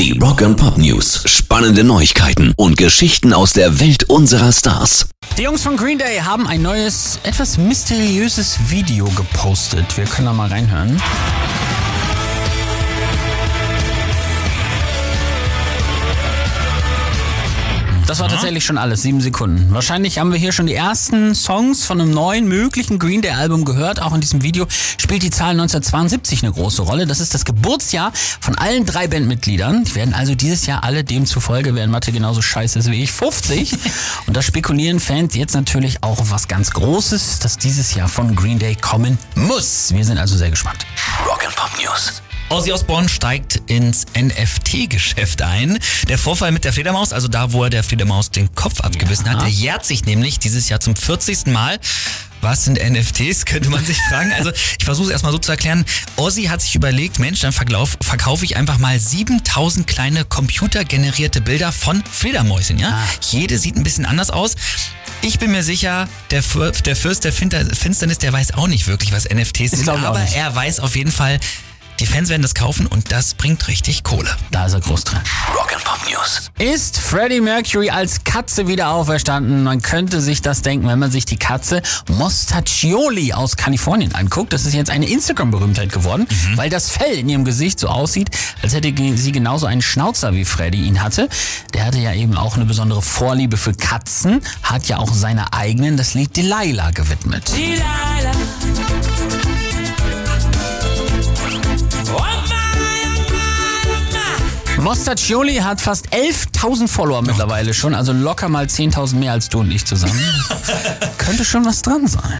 Die Rock and Pop News. Spannende Neuigkeiten und Geschichten aus der Welt unserer Stars. Die Jungs von Green Day haben ein neues, etwas mysteriöses Video gepostet. Wir können da mal reinhören. Das war tatsächlich schon alles, sieben Sekunden. Wahrscheinlich haben wir hier schon die ersten Songs von einem neuen möglichen Green Day Album gehört. Auch in diesem Video spielt die Zahl 1972 eine große Rolle. Das ist das Geburtsjahr von allen drei Bandmitgliedern. Die werden also dieses Jahr alle demzufolge, werden Mathe genauso scheiße ist wie ich, 50. Und da spekulieren Fans jetzt natürlich auch auf was ganz Großes, das dieses Jahr von Green Day kommen muss. Wir sind also sehr gespannt. Rock and Pop News. Ozzy Osbourne steigt ins NFT-Geschäft ein. Der Vorfall mit der Fledermaus, also da, wo er der Fledermaus den Kopf abgebissen Ja. hat, der jährt sich nämlich dieses Jahr zum 40. Mal. Was sind NFTs, könnte man sich fragen. Also ich versuche es erstmal so zu erklären. Ozzy hat sich überlegt, Mensch, dann verkauf, verkaufe ich einfach mal 7000 kleine computergenerierte Bilder von Fledermäusen. Ja? Ah. Jede sieht ein bisschen anders aus. Ich bin mir sicher, der, Für der Fürst der Finsternis, der weiß auch nicht wirklich, was NFTs sind, aber er weiß auf jeden Fall, die Fans werden das kaufen und das bringt richtig Kohle. Da ist er groß drin. Rock and Pop News. Ist Freddie Mercury als Katze wieder auferstanden? Man könnte sich das denken, wenn man sich die Katze Mostaccioli aus Kalifornien anguckt. Das ist jetzt eine Instagram-Berühmtheit geworden, weil das Fell in ihrem Gesicht so aussieht, als hätte sie genauso einen Schnauzer wie Freddie ihn hatte. Der hatte ja eben auch eine besondere Vorliebe für Katzen, hat ja auch seine eigenen, das Lied Delilah gewidmet. Delilah. My. Mostaccioli hat fast 11.000 Follower mittlerweile schon, also locker mal 10.000 mehr als du und ich zusammen. könnte schon was dran sein.